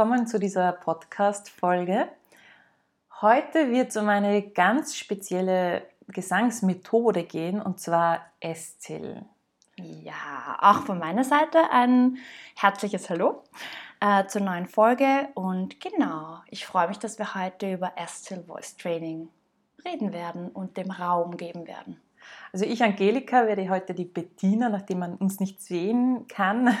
willkommen zu dieser Podcast-Folge. Heute wird es um eine ganz spezielle Gesangsmethode gehen und zwar Estil. Ja, auch von meiner Seite ein herzliches Hallo äh, zur neuen Folge und genau, ich freue mich, dass wir heute über Estil Voice Training reden werden und dem Raum geben werden. Also ich, Angelika, werde heute die Bettina, nachdem man uns nicht sehen kann,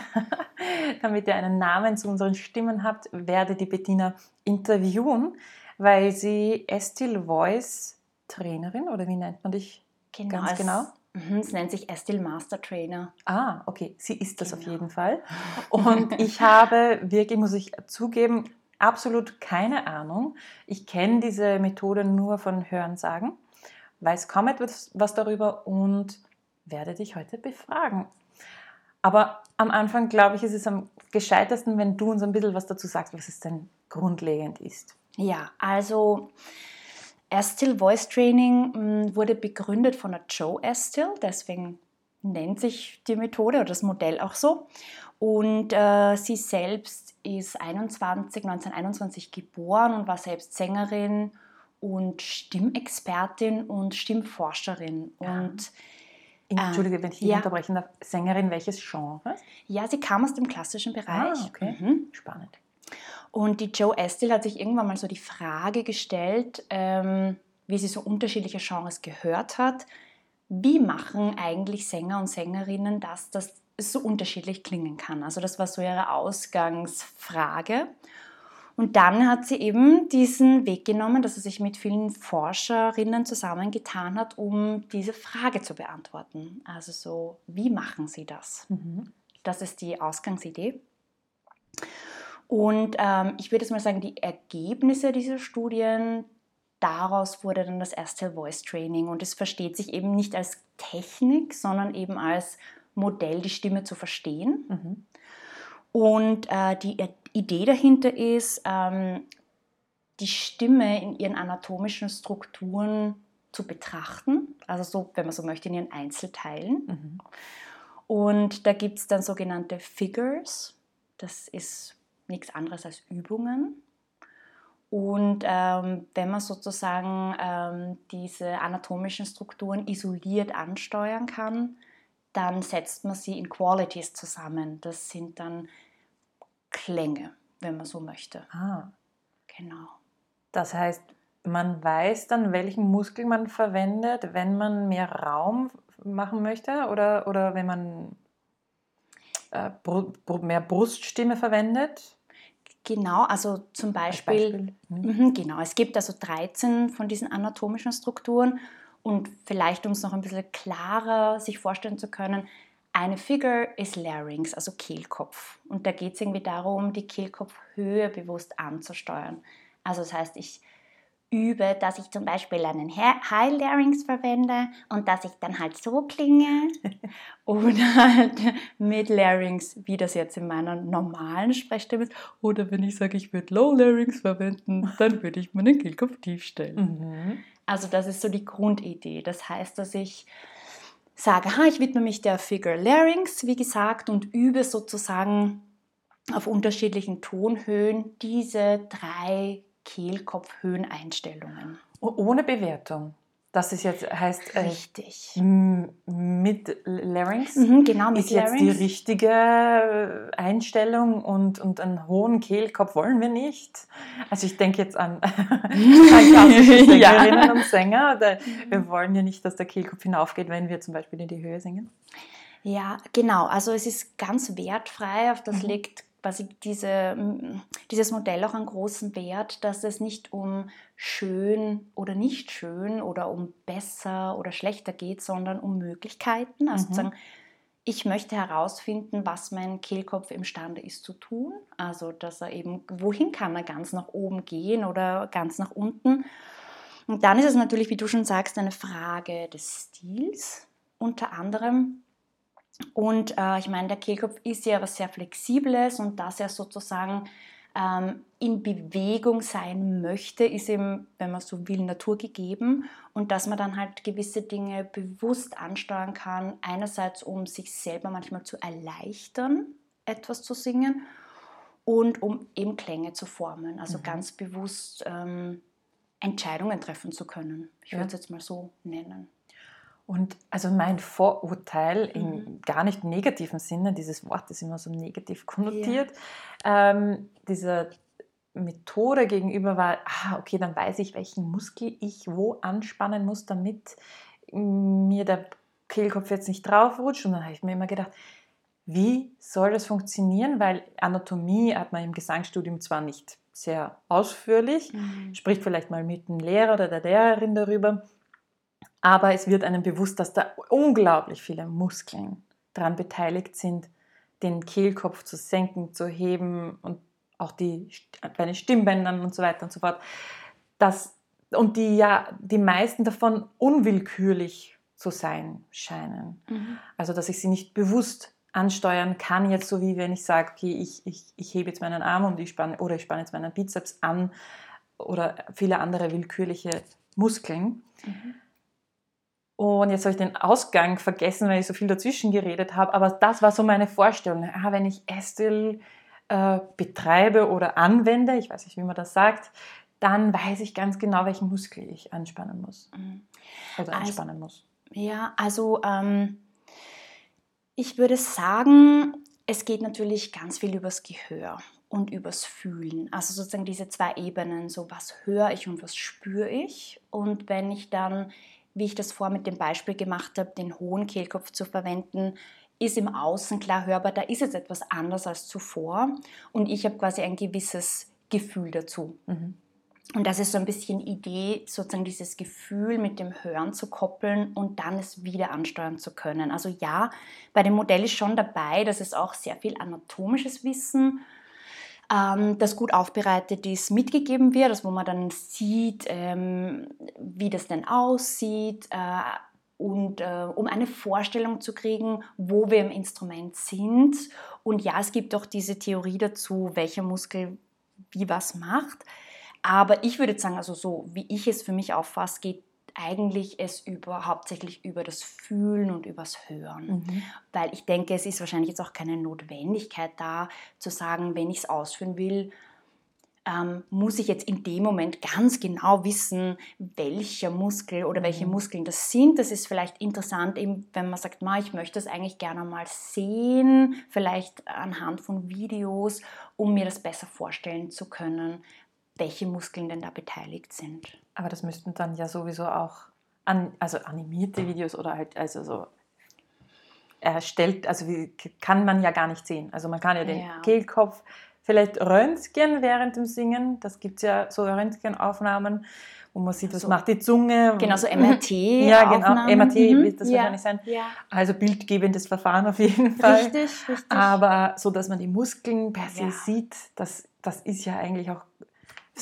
damit ihr einen Namen zu unseren Stimmen habt, werde die Bettina interviewen, weil sie Estil Voice Trainerin oder wie nennt man dich genau, ganz genau? Mhm, es nennt sich Estil Master Trainer. Ah, okay, sie ist das genau. auf jeden Fall. Und ich habe wirklich, muss ich zugeben, absolut keine Ahnung. Ich kenne diese Methode nur von Hörensagen weiß kaum etwas was darüber und werde dich heute befragen. Aber am Anfang, glaube ich, ist es am gescheitesten, wenn du uns ein bisschen was dazu sagst, was es denn grundlegend ist. Ja, also Estil Voice Training hm, wurde begründet von der Joe Estil, deswegen nennt sich die Methode oder das Modell auch so. Und äh, sie selbst ist 21, 1921 geboren und war selbst Sängerin und Stimmexpertin und Stimmforscherin. Und Entschuldige, wenn ich ja. unterbrechen darf. Sängerin welches Genre? Ja, sie kam aus dem klassischen Bereich. Ah, okay. Mhm. Spannend. Und die Joe Estel hat sich irgendwann mal so die Frage gestellt, ähm, wie sie so unterschiedliche Genres gehört hat. Wie machen eigentlich Sänger und Sängerinnen das, dass es so unterschiedlich klingen kann? Also das war so ihre Ausgangsfrage. Und dann hat sie eben diesen Weg genommen, dass sie sich mit vielen Forscherinnen zusammengetan hat, um diese Frage zu beantworten. Also so, wie machen sie das? Mhm. Das ist die Ausgangsidee. Und ähm, ich würde jetzt mal sagen, die Ergebnisse dieser Studien, daraus wurde dann das erste Voice Training. Und es versteht sich eben nicht als Technik, sondern eben als Modell, die Stimme zu verstehen. Mhm. Und äh, die Idee dahinter ist, ähm, die Stimme in ihren anatomischen Strukturen zu betrachten, also so, wenn man so möchte, in ihren Einzelteilen. Mhm. Und da gibt es dann sogenannte Figures, das ist nichts anderes als Übungen. Und ähm, wenn man sozusagen ähm, diese anatomischen Strukturen isoliert ansteuern kann, dann setzt man sie in Qualities zusammen. Das sind dann Klänge, wenn man so möchte. Ah. Genau. Das heißt, man weiß dann, welchen Muskel man verwendet, wenn man mehr Raum machen möchte oder, oder wenn man äh, mehr Bruststimme verwendet? Genau, also zum Beispiel, Beispiel. Mhm. Mh, genau, es gibt also 13 von diesen anatomischen Strukturen und vielleicht, um es noch ein bisschen klarer sich vorstellen zu können, eine Figure ist Larynx, also Kehlkopf. Und da geht es irgendwie darum, die Kehlkopfhöhe bewusst anzusteuern. Also das heißt, ich übe, dass ich zum Beispiel einen High Larynx verwende und dass ich dann halt so klinge. Oder halt mit Larynx, wie das jetzt in meiner normalen Sprechstimme ist. Oder wenn ich sage, ich würde Low Larynx verwenden, dann würde ich meinen Kehlkopf tief stellen. Mhm. Also das ist so die Grundidee. Das heißt, dass ich sage, ha, ich widme mich der Figure Larynx, wie gesagt, und übe sozusagen auf unterschiedlichen Tonhöhen diese drei Kehlkopfhöheneinstellungen. Ohne Bewertung. Das ist jetzt heißt äh, richtig mit Larynx. Mhm, genau mit ist jetzt die richtige Einstellung und, und einen hohen Kehlkopf wollen wir nicht. Also ich denke jetzt an, an klassische Sängerinnen ja. und Sänger. wir wollen ja nicht, dass der Kehlkopf hinaufgeht, wenn wir zum Beispiel in die Höhe singen. Ja, genau. Also es ist ganz wertfrei. Auf das mhm. legt quasi diese, dieses Modell auch einen großen Wert, dass es nicht um schön oder nicht schön oder um besser oder schlechter geht, sondern um Möglichkeiten. Also mhm. sagen, ich möchte herausfinden, was mein Kehlkopf imstande ist zu tun. Also, dass er eben, wohin kann er ganz nach oben gehen oder ganz nach unten. Und dann ist es natürlich, wie du schon sagst, eine Frage des Stils unter anderem. Und äh, ich meine, der Kehlkopf ist ja was sehr Flexibles und dass er sozusagen ähm, in Bewegung sein möchte, ist eben, wenn man so will, naturgegeben und dass man dann halt gewisse Dinge bewusst ansteuern kann. Einerseits, um sich selber manchmal zu erleichtern, etwas zu singen und um eben Klänge zu formen, also mhm. ganz bewusst ähm, Entscheidungen treffen zu können. Ich würde es jetzt mal so nennen. Und also mein Vorurteil im mhm. gar nicht negativen Sinne, dieses Wort ist immer so negativ konnotiert, ja. ähm, dieser Methode gegenüber war, ah, okay, dann weiß ich, welchen Muskel ich wo anspannen muss, damit mir der Kehlkopf jetzt nicht draufrutscht. Und dann habe ich mir immer gedacht, wie soll das funktionieren? Weil Anatomie hat man im Gesangsstudium zwar nicht sehr ausführlich, mhm. spricht vielleicht mal mit dem Lehrer oder der Lehrerin darüber, aber es wird einem bewusst, dass da unglaublich viele Muskeln daran beteiligt sind, den Kehlkopf zu senken, zu heben und auch die, bei den Stimmbändern und so weiter und so fort. Das, und die ja, die meisten davon unwillkürlich zu sein scheinen. Mhm. Also, dass ich sie nicht bewusst ansteuern kann, jetzt so wie wenn ich sage, okay, ich, ich, ich hebe jetzt meinen Arm und ich spanne, oder ich spanne jetzt meinen Bizeps an oder viele andere willkürliche Muskeln. Mhm. Und jetzt habe ich den Ausgang vergessen, weil ich so viel dazwischen geredet habe. Aber das war so meine Vorstellung. Ah, wenn ich Estel äh, betreibe oder anwende, ich weiß nicht, wie man das sagt, dann weiß ich ganz genau, welchen Muskel ich anspannen muss. Mhm. Also anspannen also, muss. Ja, also ähm, ich würde sagen, es geht natürlich ganz viel übers Gehör und übers Fühlen. Also sozusagen diese zwei Ebenen, so was höre ich und was spüre ich. Und wenn ich dann wie ich das vor mit dem Beispiel gemacht habe, den hohen Kehlkopf zu verwenden, ist im Außen klar hörbar, da ist jetzt etwas anders als zuvor und ich habe quasi ein gewisses Gefühl dazu. Mhm. Und das ist so ein bisschen Idee, sozusagen dieses Gefühl mit dem Hören zu koppeln und dann es wieder ansteuern zu können. Also ja, bei dem Modell ist schon dabei, dass es auch sehr viel anatomisches Wissen ähm, das gut aufbereitet ist, mitgegeben wird, also wo man dann sieht, ähm, wie das denn aussieht äh, und äh, um eine Vorstellung zu kriegen, wo wir im Instrument sind. Und ja, es gibt auch diese Theorie dazu, welcher Muskel wie was macht. Aber ich würde sagen, also so wie ich es für mich auffasse, geht eigentlich es über, hauptsächlich über das Fühlen und übers Hören. Mhm. Weil ich denke, es ist wahrscheinlich jetzt auch keine Notwendigkeit da, zu sagen, wenn ich es ausführen will, ähm, muss ich jetzt in dem Moment ganz genau wissen, welcher Muskel oder welche mhm. Muskeln das sind. Das ist vielleicht interessant, eben, wenn man sagt, Ma, ich möchte das eigentlich gerne mal sehen, vielleicht anhand von Videos, um mir das besser vorstellen zu können, welche Muskeln denn da beteiligt sind. Aber das müssten dann ja sowieso auch an, also animierte Videos oder halt also so erstellt, also wie, kann man ja gar nicht sehen. Also man kann ja den ja. Kehlkopf vielleicht röntgen während dem Singen. Das gibt es ja so Röntgenaufnahmen, wo man sieht, was so. macht die Zunge. Genau, so MRT. ja, genau, MRT mhm. wird das ja. wahrscheinlich sein. Ja. Also bildgebendes Verfahren auf jeden Fall. Richtig, richtig. Aber so, dass man die Muskeln per se sieht, das, das ist ja eigentlich auch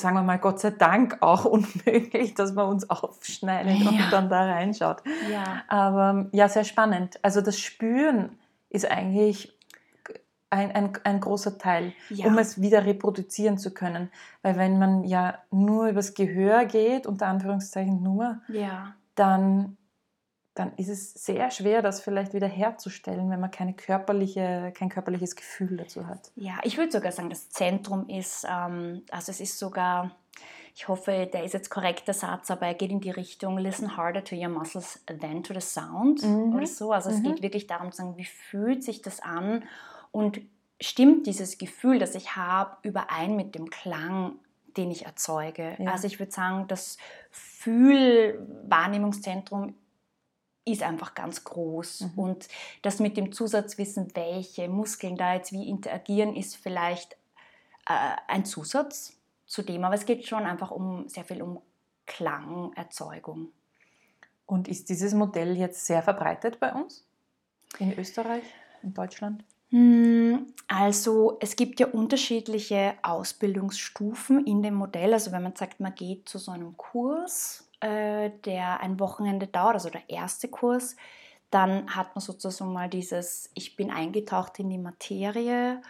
sagen wir mal, Gott sei Dank auch unmöglich, dass man uns aufschneidet ja. und dann da reinschaut. Ja. Aber ja, sehr spannend. Also das Spüren ist eigentlich ein, ein, ein großer Teil, ja. um es wieder reproduzieren zu können. Weil wenn man ja nur übers Gehör geht, unter Anführungszeichen nur, ja. dann dann ist es sehr schwer, das vielleicht wieder herzustellen, wenn man keine körperliche, kein körperliches Gefühl dazu hat. Ja, ich würde sogar sagen, das Zentrum ist, ähm, also es ist sogar, ich hoffe, der ist jetzt korrekt der Satz, aber er geht in die Richtung Listen harder to your muscles than to the sound mhm. oder so. Also es mhm. geht wirklich darum zu sagen, wie fühlt sich das an und stimmt dieses Gefühl, das ich habe, überein mit dem Klang den ich erzeuge. Ja. Also ich würde sagen, das Fühlwahrnehmungszentrum ist einfach ganz groß. Mhm. Und das mit dem Zusatzwissen, welche Muskeln da jetzt wie interagieren, ist vielleicht äh, ein Zusatz zu dem. Aber es geht schon einfach um sehr viel um Klangerzeugung. Und ist dieses Modell jetzt sehr verbreitet bei uns? In Österreich, in Deutschland? Hm, also es gibt ja unterschiedliche Ausbildungsstufen in dem Modell. Also wenn man sagt, man geht zu so einem Kurs, äh, der ein Wochenende dauert, also der erste Kurs, dann hat man sozusagen mal dieses, ich bin eingetaucht in die Materie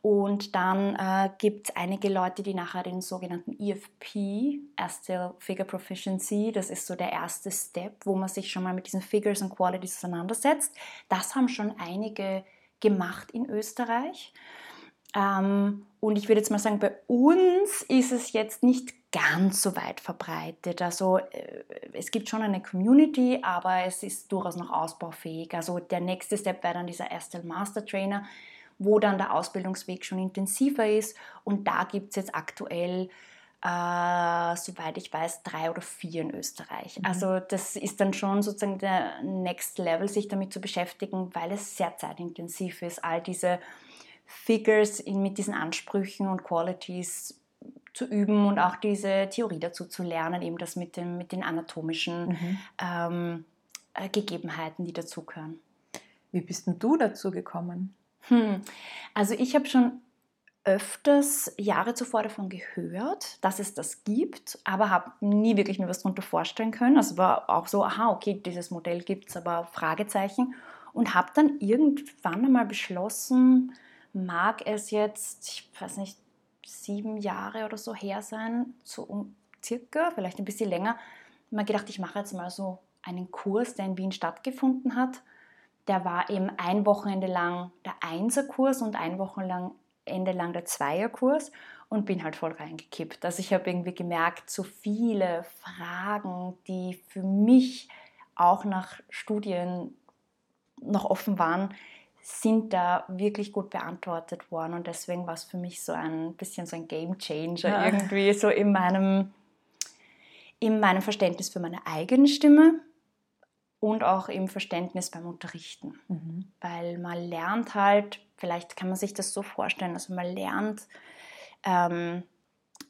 Und dann äh, gibt es einige Leute, die nachher den sogenannten EFP, Still Figure Proficiency, das ist so der erste Step, wo man sich schon mal mit diesen Figures und Qualities auseinandersetzt. Das haben schon einige gemacht in Österreich. Ähm, und ich würde jetzt mal sagen, bei uns ist es jetzt nicht ganz so weit verbreitet. Also äh, es gibt schon eine Community, aber es ist durchaus noch ausbaufähig. Also der nächste Step wäre dann dieser Estelle Master Trainer, wo dann der Ausbildungsweg schon intensiver ist. Und da gibt es jetzt aktuell, äh, soweit ich weiß, drei oder vier in Österreich. Mhm. Also das ist dann schon sozusagen der Next Level, sich damit zu beschäftigen, weil es sehr zeitintensiv ist, all diese Figures in, mit diesen Ansprüchen und Qualities zu üben und auch diese Theorie dazu zu lernen, eben das mit, dem, mit den anatomischen mhm. ähm, äh, Gegebenheiten, die dazugehören. Wie bist denn du dazu gekommen? Hm. Also ich habe schon öfters Jahre zuvor davon gehört, dass es das gibt, aber habe nie wirklich mir was darunter vorstellen können. Also war auch so, aha, okay, dieses Modell gibt es, aber Fragezeichen. Und habe dann irgendwann einmal beschlossen, mag es jetzt, ich weiß nicht, sieben Jahre oder so her sein, so um circa, vielleicht ein bisschen länger, mal gedacht, ich mache jetzt mal so einen Kurs, der in Wien stattgefunden hat. Der war eben ein Wochenende lang der Einserkurs und ein Wochenende lang der Zweierkurs und bin halt voll reingekippt. Also ich habe irgendwie gemerkt, so viele Fragen, die für mich auch nach Studien noch offen waren, sind da wirklich gut beantwortet worden und deswegen war es für mich so ein bisschen so ein Game Changer ja. irgendwie so in meinem, in meinem Verständnis für meine eigene Stimme und auch im Verständnis beim Unterrichten. Mhm. Weil man lernt halt, vielleicht kann man sich das so vorstellen, also man lernt ähm,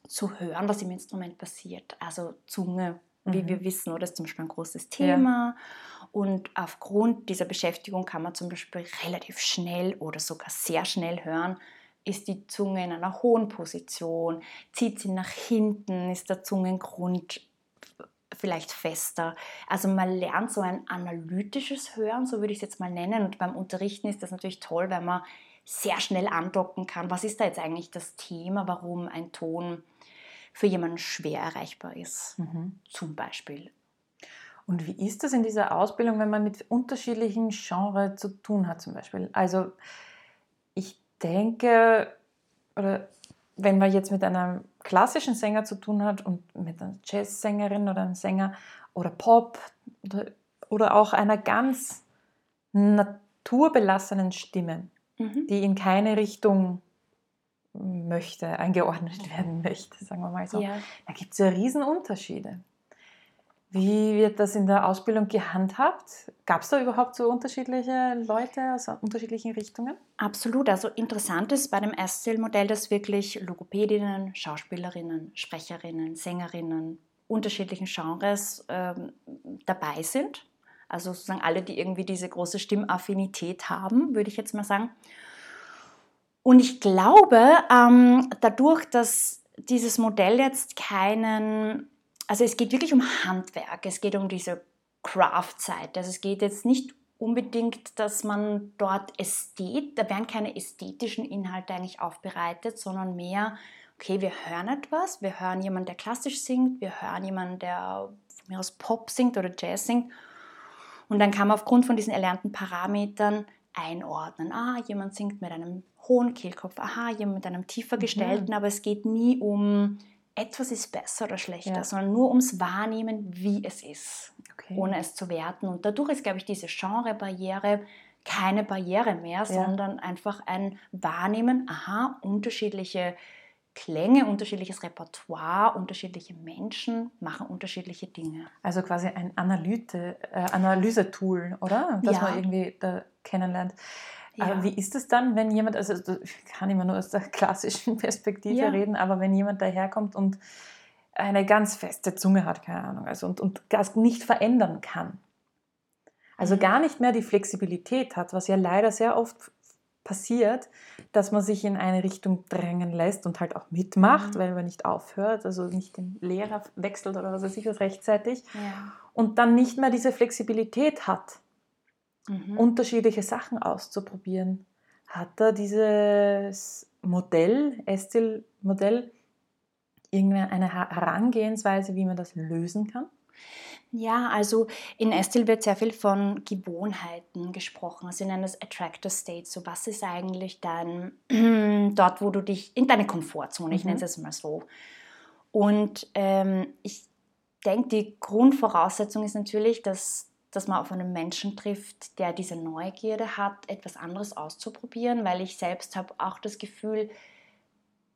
zu hören, was im Instrument passiert. Also Zunge, mhm. wie wir wissen, oder ist zum Beispiel ein großes Thema. Ja. Und aufgrund dieser Beschäftigung kann man zum Beispiel relativ schnell oder sogar sehr schnell hören, ist die Zunge in einer hohen Position, zieht sie nach hinten, ist der Zungengrund vielleicht fester. Also man lernt so ein analytisches Hören, so würde ich es jetzt mal nennen. Und beim Unterrichten ist das natürlich toll, weil man sehr schnell andocken kann. Was ist da jetzt eigentlich das Thema, warum ein Ton für jemanden schwer erreichbar ist, mhm. zum Beispiel. Und wie ist das in dieser Ausbildung, wenn man mit unterschiedlichen Genres zu tun hat zum Beispiel? Also ich denke, oder wenn man jetzt mit einem klassischen Sänger zu tun hat und mit einer Jazzsängerin oder einem Sänger oder Pop oder, oder auch einer ganz naturbelassenen Stimme, mhm. die in keine Richtung möchte, eingeordnet werden möchte, sagen wir mal so. Ja. Da gibt es ja Riesenunterschiede. Wie wird das in der Ausbildung gehandhabt? Gab es da überhaupt so unterschiedliche Leute aus unterschiedlichen Richtungen? Absolut. Also interessant ist bei dem Erstzählmodell, dass wirklich Logopädinnen, Schauspielerinnen, Sprecherinnen, Sängerinnen unterschiedlichen Genres ähm, dabei sind. Also sozusagen alle, die irgendwie diese große Stimmaffinität haben, würde ich jetzt mal sagen. Und ich glaube, ähm, dadurch, dass dieses Modell jetzt keinen also es geht wirklich um Handwerk, es geht um diese Craft-Seite. Also es geht jetzt nicht unbedingt, dass man dort Ästhet, da werden keine ästhetischen Inhalte eigentlich aufbereitet, sondern mehr, okay, wir hören etwas, wir hören jemanden, der klassisch singt, wir hören jemanden, der von mir aus Pop singt oder Jazz singt. Und dann kann man aufgrund von diesen erlernten Parametern einordnen. Ah, jemand singt mit einem hohen Kehlkopf, aha, jemand mit einem tiefer mhm. gestellten, mhm. aber es geht nie um etwas ist besser oder schlechter, ja. sondern nur ums Wahrnehmen, wie es ist, okay. ohne es zu werten. Und dadurch ist, glaube ich, diese Genrebarriere keine Barriere mehr, ja. sondern einfach ein Wahrnehmen, aha, unterschiedliche Klänge, unterschiedliches Repertoire, unterschiedliche Menschen machen unterschiedliche Dinge. Also quasi ein Analyte, äh, Analysetool, oder? Das ja. man irgendwie da kennenlernt. Ja. Aber wie ist es dann, wenn jemand, also ich kann immer nur aus der klassischen Perspektive ja. reden, aber wenn jemand daherkommt und eine ganz feste Zunge hat, keine Ahnung, also und, und das nicht verändern kann. Also gar nicht mehr die Flexibilität hat, was ja leider sehr oft passiert, dass man sich in eine Richtung drängen lässt und halt auch mitmacht, mhm. weil man nicht aufhört, also nicht den Lehrer wechselt oder was weiß ich was rechtzeitig ja. und dann nicht mehr diese Flexibilität hat mhm. unterschiedliche Sachen auszuprobieren. Hat er dieses Modell, Estil-Modell, irgendeine Herangehensweise, wie man das lösen kann? Ja, also in Estil wird sehr viel von Gewohnheiten gesprochen. Sie nennen das Attractor State. So, was ist eigentlich dann dort, wo du dich in deine Komfortzone, ich nenne es mhm. jetzt mal so. Und ähm, ich denke, die Grundvoraussetzung ist natürlich, dass, dass man auf einen Menschen trifft, der diese Neugierde hat, etwas anderes auszuprobieren, weil ich selbst habe auch das Gefühl,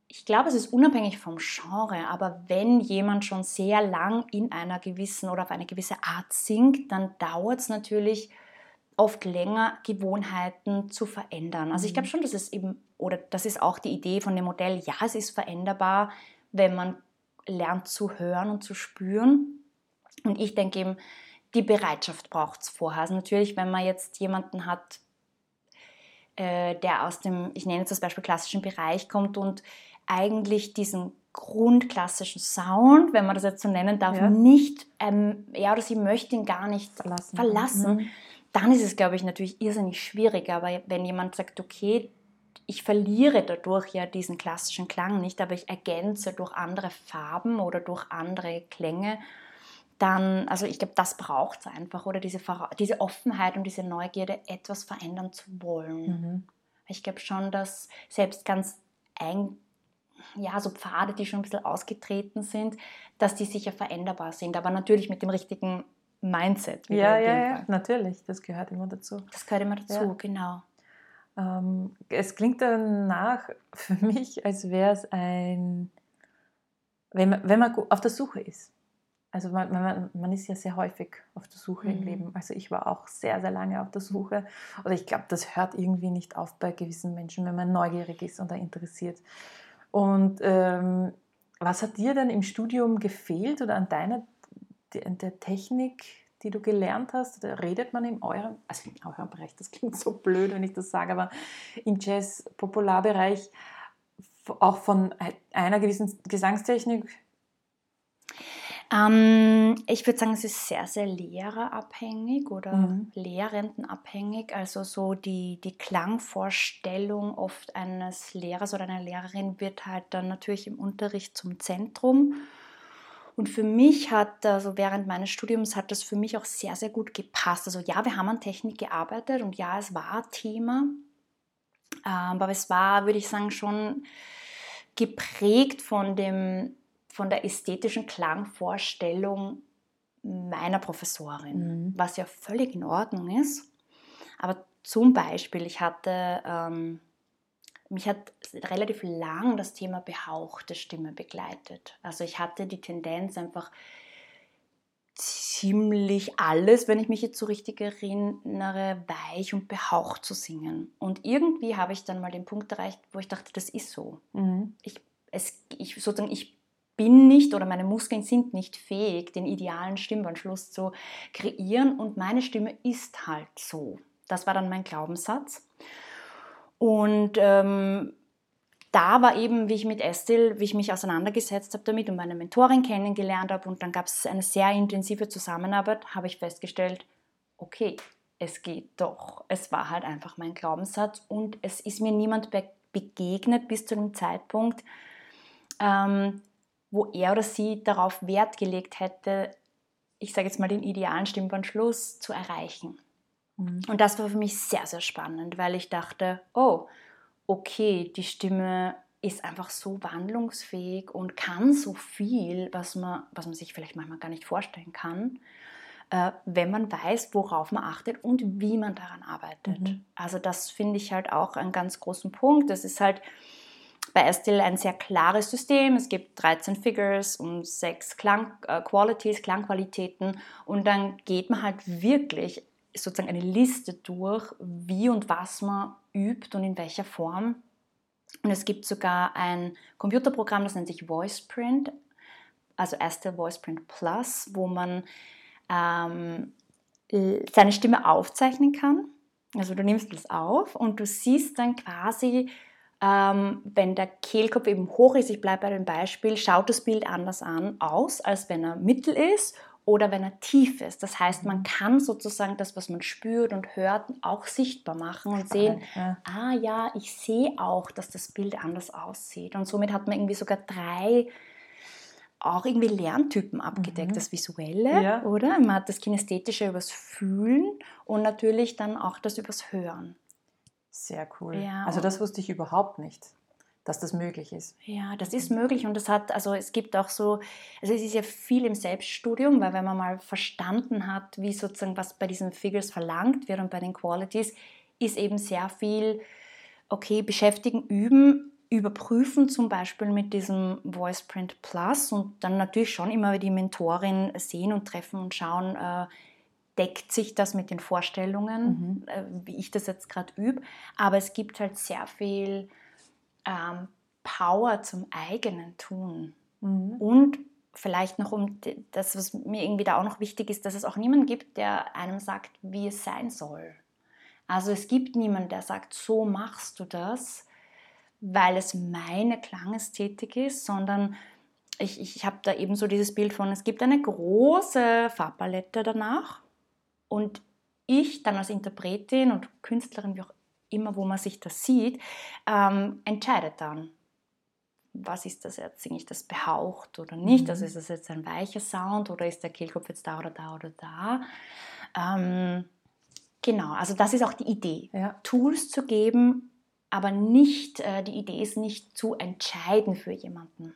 ich glaube, es ist unabhängig vom Genre, aber wenn jemand schon sehr lang in einer gewissen oder auf eine gewisse Art singt, dann dauert es natürlich oft länger, Gewohnheiten zu verändern. Also ich glaube mhm. schon, dass es eben, oder das ist auch die Idee von dem Modell, ja, es ist veränderbar, wenn man lernt zu hören und zu spüren. Und ich denke eben, die Bereitschaft braucht es vorher. Also natürlich, wenn man jetzt jemanden hat, äh, der aus dem, ich nenne jetzt das Beispiel klassischen Bereich kommt und eigentlich diesen grundklassischen Sound, wenn man das jetzt so nennen darf, ja. nicht, ähm, er oder sie möchte ihn gar nicht verlassen, verlassen mhm. dann ist es, glaube ich, natürlich irrsinnig schwierig. Aber wenn jemand sagt, okay, ich verliere dadurch ja diesen klassischen Klang nicht, aber ich ergänze durch andere Farben oder durch andere Klänge, dann, also ich glaube, das braucht es einfach oder diese, diese Offenheit und diese Neugierde, etwas verändern zu wollen. Mhm. Ich glaube schon, dass selbst ganz ein, ja, so Pfade, die schon ein bisschen ausgetreten sind, dass die sicher veränderbar sind, aber natürlich mit dem richtigen Mindset. Ja, ja, ja, natürlich, das gehört immer dazu. Das gehört immer dazu, ja. genau. Ähm, es klingt danach für mich, als wäre es ein, wenn man, wenn man auf der Suche ist. Also man, man, man ist ja sehr häufig auf der Suche mhm. im Leben. Also ich war auch sehr, sehr lange auf der Suche. Oder ich glaube, das hört irgendwie nicht auf bei gewissen Menschen, wenn man neugierig ist und da interessiert. Und ähm, was hat dir denn im Studium gefehlt oder an deiner der Technik, die du gelernt hast? Da redet man in eurem, also in eurem Bereich, das klingt so blöd, wenn ich das sage, aber im Jazz-Popularbereich auch von einer gewissen Gesangstechnik? Ähm, ich würde sagen, es ist sehr, sehr lehrerabhängig oder mhm. lehrendenabhängig. Also so die, die Klangvorstellung oft eines Lehrers oder einer Lehrerin wird halt dann natürlich im Unterricht zum Zentrum. Und für mich hat, also während meines Studiums hat das für mich auch sehr, sehr gut gepasst. Also ja, wir haben an Technik gearbeitet und ja, es war Thema. Ähm, aber es war, würde ich sagen, schon geprägt von dem von der ästhetischen Klangvorstellung meiner Professorin, mhm. was ja völlig in Ordnung ist. Aber zum Beispiel, ich hatte, ähm, mich hat relativ lang das Thema behauchte Stimme begleitet. Also ich hatte die Tendenz einfach ziemlich alles, wenn ich mich jetzt so richtig erinnere, weich und behaucht zu singen. Und irgendwie habe ich dann mal den Punkt erreicht, wo ich dachte, das ist so. Mhm. Ich, es, ich, sozusagen, ich bin nicht oder meine Muskeln sind nicht fähig, den idealen Stimmanschluss zu kreieren und meine Stimme ist halt so. Das war dann mein Glaubenssatz. Und ähm, da war eben, wie ich mit Estil, wie ich mich auseinandergesetzt habe damit und meine Mentorin kennengelernt habe und dann gab es eine sehr intensive Zusammenarbeit, habe ich festgestellt, okay, es geht doch. Es war halt einfach mein Glaubenssatz und es ist mir niemand begegnet bis zu dem Zeitpunkt, ähm, wo er oder sie darauf Wert gelegt hätte, ich sage jetzt mal den idealen Stimmbandschluss zu erreichen. Mhm. Und das war für mich sehr, sehr spannend, weil ich dachte, oh, okay, die Stimme ist einfach so wandlungsfähig und kann so viel, was man, was man sich vielleicht manchmal gar nicht vorstellen kann, äh, wenn man weiß, worauf man achtet und wie man daran arbeitet. Mhm. Also das finde ich halt auch einen ganz großen Punkt. Das ist halt, bei Estil ein sehr klares System. Es gibt 13 Figures und sechs Klang äh, Qualities, Klangqualitäten und dann geht man halt wirklich sozusagen eine Liste durch, wie und was man übt und in welcher Form. Und es gibt sogar ein Computerprogramm, das nennt sich VoicePrint, also Estil VoicePrint Plus, wo man ähm, seine Stimme aufzeichnen kann. Also du nimmst das auf und du siehst dann quasi, ähm, wenn der Kehlkopf eben hoch ist, ich bleibe bei dem Beispiel, schaut das Bild anders an aus, als wenn er mittel ist oder wenn er tief ist. Das heißt, man kann sozusagen das, was man spürt und hört, auch sichtbar machen und sehen, ja. ah ja, ich sehe auch, dass das Bild anders aussieht. Und somit hat man irgendwie sogar drei auch irgendwie Lerntypen abgedeckt. Mhm. Das Visuelle, ja. oder? Man hat das Kinästhetische übers Fühlen und natürlich dann auch das übers Hören. Sehr cool. Ja, also das wusste ich überhaupt nicht dass das möglich ist. Ja, das ist möglich und das hat, also es gibt auch so, also es ist ja viel im Selbststudium, weil wenn man mal verstanden hat, wie sozusagen was bei diesen Figures verlangt wird und bei den Qualities, ist eben sehr viel, okay, beschäftigen, üben, überprüfen zum Beispiel mit diesem VoicePrint Plus und dann natürlich schon immer die Mentorin sehen und treffen und schauen, äh, deckt sich das mit den Vorstellungen, mhm. äh, wie ich das jetzt gerade übe. Aber es gibt halt sehr viel ähm, Power zum eigenen Tun. Mhm. Und vielleicht noch um das, was mir irgendwie da auch noch wichtig ist, dass es auch niemanden gibt, der einem sagt, wie es sein soll. Also es gibt niemanden, der sagt, so machst du das, weil es meine Klangästhetik ist, sondern ich, ich habe da eben so dieses Bild von, es gibt eine große Farbpalette danach und ich dann als Interpretin und Künstlerin, wie auch immer, wo man sich das sieht, ähm, entscheidet dann, was ist das jetzt, singe ich das behaucht oder nicht, also mhm. ist das jetzt ein weicher Sound oder ist der Kehlkopf jetzt da oder da oder da. Ähm, genau, also das ist auch die Idee, ja. Tools zu geben, aber nicht, äh, die Idee ist nicht zu entscheiden für jemanden.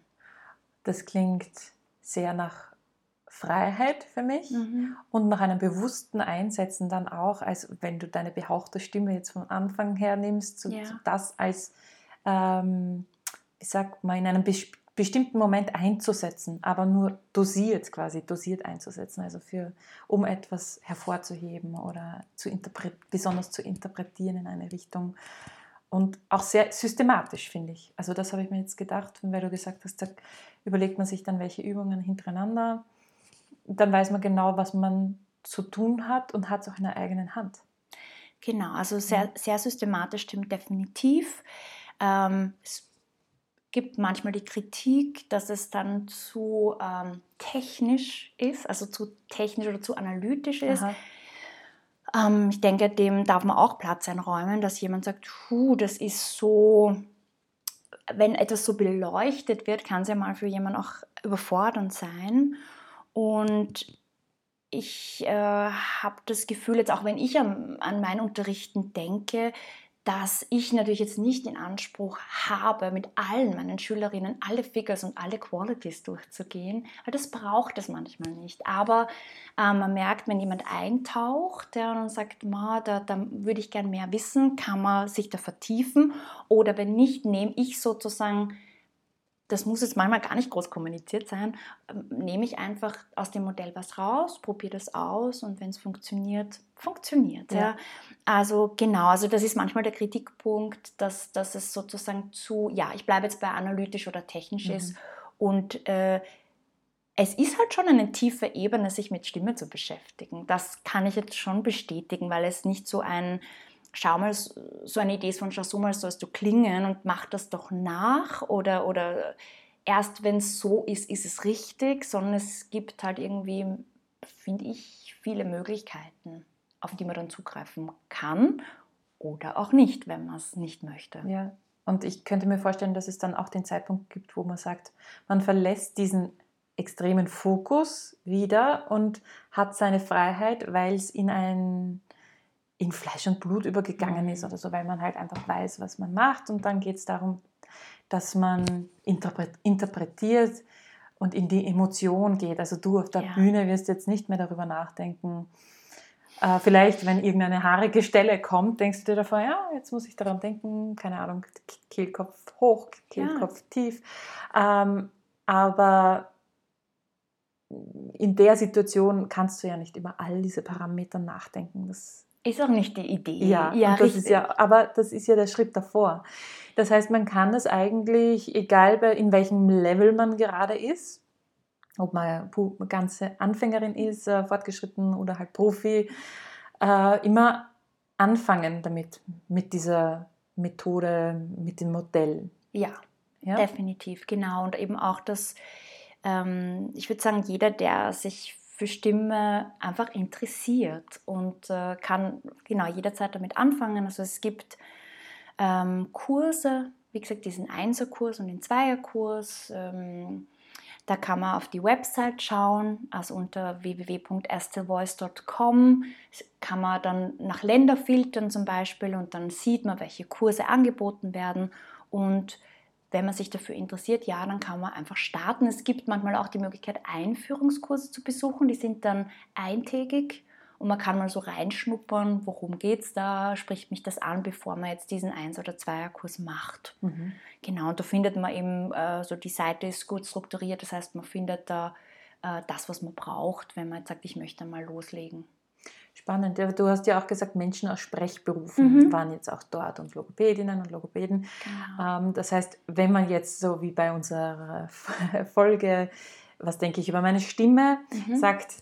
Das klingt sehr nach Freiheit für mich mhm. und nach einem bewussten Einsetzen dann auch, als wenn du deine behauchte Stimme jetzt von Anfang her nimmst, zu, ja. zu das als, ähm, ich sag mal, in einem bestimmten Moment einzusetzen, aber nur dosiert quasi, dosiert einzusetzen, also für, um etwas hervorzuheben oder zu besonders zu interpretieren in eine Richtung. Und auch sehr systematisch, finde ich. Also das habe ich mir jetzt gedacht, weil du gesagt hast, da überlegt man sich dann, welche Übungen hintereinander dann weiß man genau, was man zu tun hat und hat es auch in der eigenen Hand. Genau, also sehr, sehr systematisch stimmt definitiv. Ähm, es gibt manchmal die Kritik, dass es dann zu ähm, technisch ist, also zu technisch oder zu analytisch ist. Ähm, ich denke, dem darf man auch Platz einräumen, dass jemand sagt, das ist so, wenn etwas so beleuchtet wird, kann es ja mal für jemanden auch überfordernd sein. Und ich äh, habe das Gefühl, jetzt auch wenn ich an, an mein Unterrichten denke, dass ich natürlich jetzt nicht den Anspruch habe, mit allen meinen Schülerinnen alle Figures und alle Qualities durchzugehen, weil das braucht es manchmal nicht. Aber äh, man merkt, wenn jemand eintaucht ja, und sagt, Ma, da, da würde ich gern mehr wissen, kann man sich da vertiefen. Oder wenn nicht, nehme ich sozusagen das muss jetzt manchmal gar nicht groß kommuniziert sein, ähm, nehme ich einfach aus dem Modell was raus, probiere das aus und wenn es funktioniert, funktioniert. Ja. ja. Also genau, also das ist manchmal der Kritikpunkt, dass, dass es sozusagen zu, ja, ich bleibe jetzt bei analytisch oder technisch mhm. ist und äh, es ist halt schon eine tiefe Ebene, sich mit Stimme zu beschäftigen. Das kann ich jetzt schon bestätigen, weil es nicht so ein schau mal, so eine Idee ist von schau so mal sollst du klingen und mach das doch nach oder, oder erst wenn es so ist, ist es richtig, sondern es gibt halt irgendwie, finde ich, viele Möglichkeiten, auf die man dann zugreifen kann oder auch nicht, wenn man es nicht möchte. Ja, und ich könnte mir vorstellen, dass es dann auch den Zeitpunkt gibt, wo man sagt, man verlässt diesen extremen Fokus wieder und hat seine Freiheit, weil es in ein in Fleisch und Blut übergegangen ist mhm. oder so, weil man halt einfach weiß, was man macht. Und dann geht es darum, dass man interpretiert und in die Emotion geht. Also du auf der ja. Bühne wirst jetzt nicht mehr darüber nachdenken. Äh, vielleicht, wenn irgendeine haarige Stelle kommt, denkst du dir davor, ja, jetzt muss ich daran denken, keine Ahnung, Kehlkopf hoch, Kehlkopf ja. tief. Ähm, aber in der Situation kannst du ja nicht über all diese Parameter nachdenken. Das ist auch nicht die Idee. Ja, ja das ist ja, aber das ist ja der Schritt davor. Das heißt, man kann das eigentlich, egal in welchem Level man gerade ist, ob man ganze Anfängerin ist, äh, fortgeschritten oder halt Profi, äh, immer anfangen damit, mit dieser Methode, mit dem Modell. Ja, ja? definitiv, genau. Und eben auch das, ähm, ich würde sagen, jeder, der sich für Stimme einfach interessiert und äh, kann genau jederzeit damit anfangen. Also es gibt ähm, Kurse, wie gesagt, diesen Einserkurs und den Zweierkurs. Ähm, da kann man auf die Website schauen, also unter www.estelvoice.com kann man dann nach Länder filtern zum Beispiel und dann sieht man, welche Kurse angeboten werden und wenn man sich dafür interessiert, ja, dann kann man einfach starten. Es gibt manchmal auch die Möglichkeit, Einführungskurse zu besuchen. Die sind dann eintägig und man kann mal so reinschnuppern, worum geht es da, spricht mich das an, bevor man jetzt diesen Eins- oder Zweierkurs macht. Mhm. Genau, und da findet man eben, äh, so die Seite ist gut strukturiert, das heißt, man findet da äh, das, was man braucht, wenn man jetzt sagt, ich möchte mal loslegen. Spannend. Du hast ja auch gesagt, Menschen aus Sprechberufen mhm. waren jetzt auch dort und Logopädinnen und Logopäden. Genau. Ähm, das heißt, wenn man jetzt so wie bei unserer Folge, was denke ich über meine Stimme, mhm. sagt,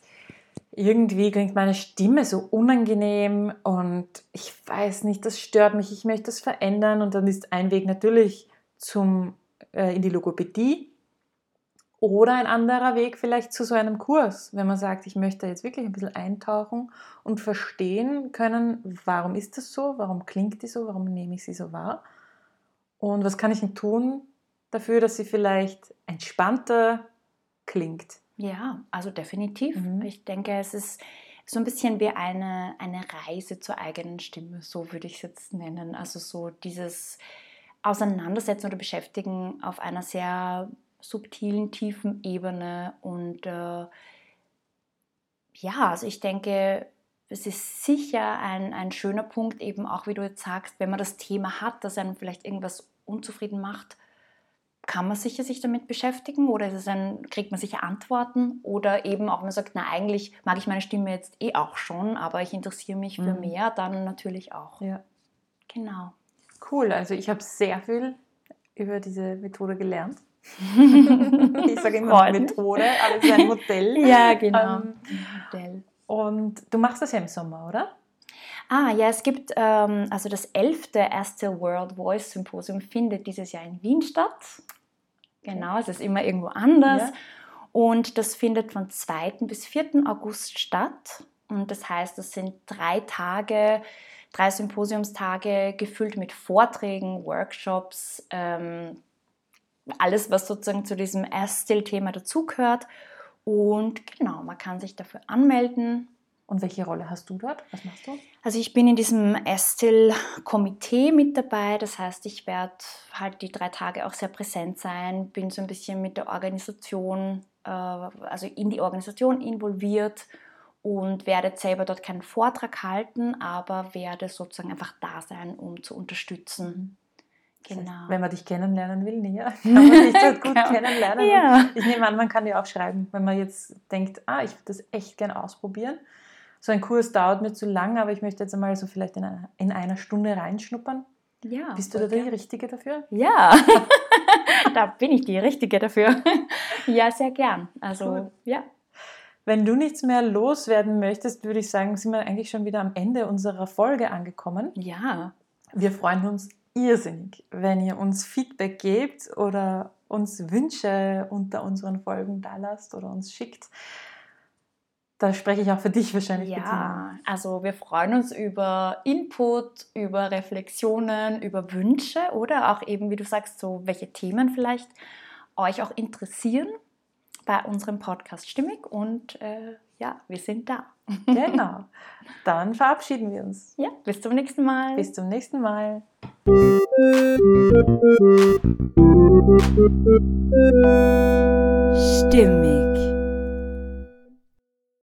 irgendwie klingt meine Stimme so unangenehm und ich weiß nicht, das stört mich, ich möchte das verändern und dann ist ein Weg natürlich zum, äh, in die Logopädie oder ein anderer Weg vielleicht zu so einem Kurs, wenn man sagt, ich möchte jetzt wirklich ein bisschen eintauchen und verstehen können, warum ist das so, warum klingt die so, warum nehme ich sie so wahr und was kann ich denn tun dafür, dass sie vielleicht entspannter klingt. Ja, also definitiv. Mhm. Ich denke, es ist so ein bisschen wie eine, eine Reise zur eigenen Stimme, so würde ich es jetzt nennen. Also so dieses Auseinandersetzen oder Beschäftigen auf einer sehr subtilen, tiefen Ebene. Und äh, ja, also ich denke, es ist sicher ein, ein schöner Punkt, eben auch wie du jetzt sagst, wenn man das Thema hat, das einem vielleicht irgendwas unzufrieden macht, kann man sicher sich damit beschäftigen oder ein, kriegt man sicher Antworten oder eben auch, wenn man sagt, na eigentlich mag ich meine Stimme jetzt eh auch schon, aber ich interessiere mich für mhm. mehr, dann natürlich auch. Ja. Genau. Cool, also ich habe sehr viel über diese Methode gelernt. ich sage immer. Methode, aber es ist ein Modell. ja, genau. Ähm, Modell. Und du machst das ja im Sommer, oder? Ah, ja, es gibt ähm, also das 11. Erste World Voice Symposium findet dieses Jahr in Wien statt. Genau, es ist immer irgendwo anders. Ja. Und das findet von 2. bis 4. August statt. Und das heißt, das sind drei Tage, drei Symposiumstage gefüllt mit Vorträgen, Workshops, ähm, alles, was sozusagen zu diesem Erststill-Thema dazugehört. Und genau, man kann sich dafür anmelden. Und welche Rolle hast du dort? Was machst du? Also ich bin in diesem Estil-Komitee mit dabei. Das heißt, ich werde halt die drei Tage auch sehr präsent sein, bin so ein bisschen mit der Organisation, äh, also in die Organisation involviert und werde selber dort keinen Vortrag halten, aber werde sozusagen einfach da sein, um zu unterstützen. Genau. Das heißt, wenn man dich kennenlernen will, näher, kann man dich dort gut kennenlernen. Ja. Ich nehme an, man kann dir auch schreiben, wenn man jetzt denkt, ah, ich würde das echt gerne ausprobieren so ein Kurs dauert mir zu lang, aber ich möchte jetzt einmal so vielleicht in einer, in einer Stunde reinschnuppern. Ja. Bist du da die Richtige dafür? Ja, da bin ich die Richtige dafür. ja, sehr gern. Also, cool. ja. Wenn du nichts mehr loswerden möchtest, würde ich sagen, sind wir eigentlich schon wieder am Ende unserer Folge angekommen. Ja. Wir freuen uns irrsinnig, wenn ihr uns Feedback gebt oder uns Wünsche unter unseren Folgen da lasst oder uns schickt. Da spreche ich auch für dich wahrscheinlich. Ja, Bettina. also wir freuen uns über Input, über Reflexionen, über Wünsche oder auch eben, wie du sagst, so welche Themen vielleicht euch auch interessieren bei unserem Podcast Stimmig und äh, ja, wir sind da. Genau. Dann verabschieden wir uns. Ja, bis zum nächsten Mal. Bis zum nächsten Mal. Stimmig.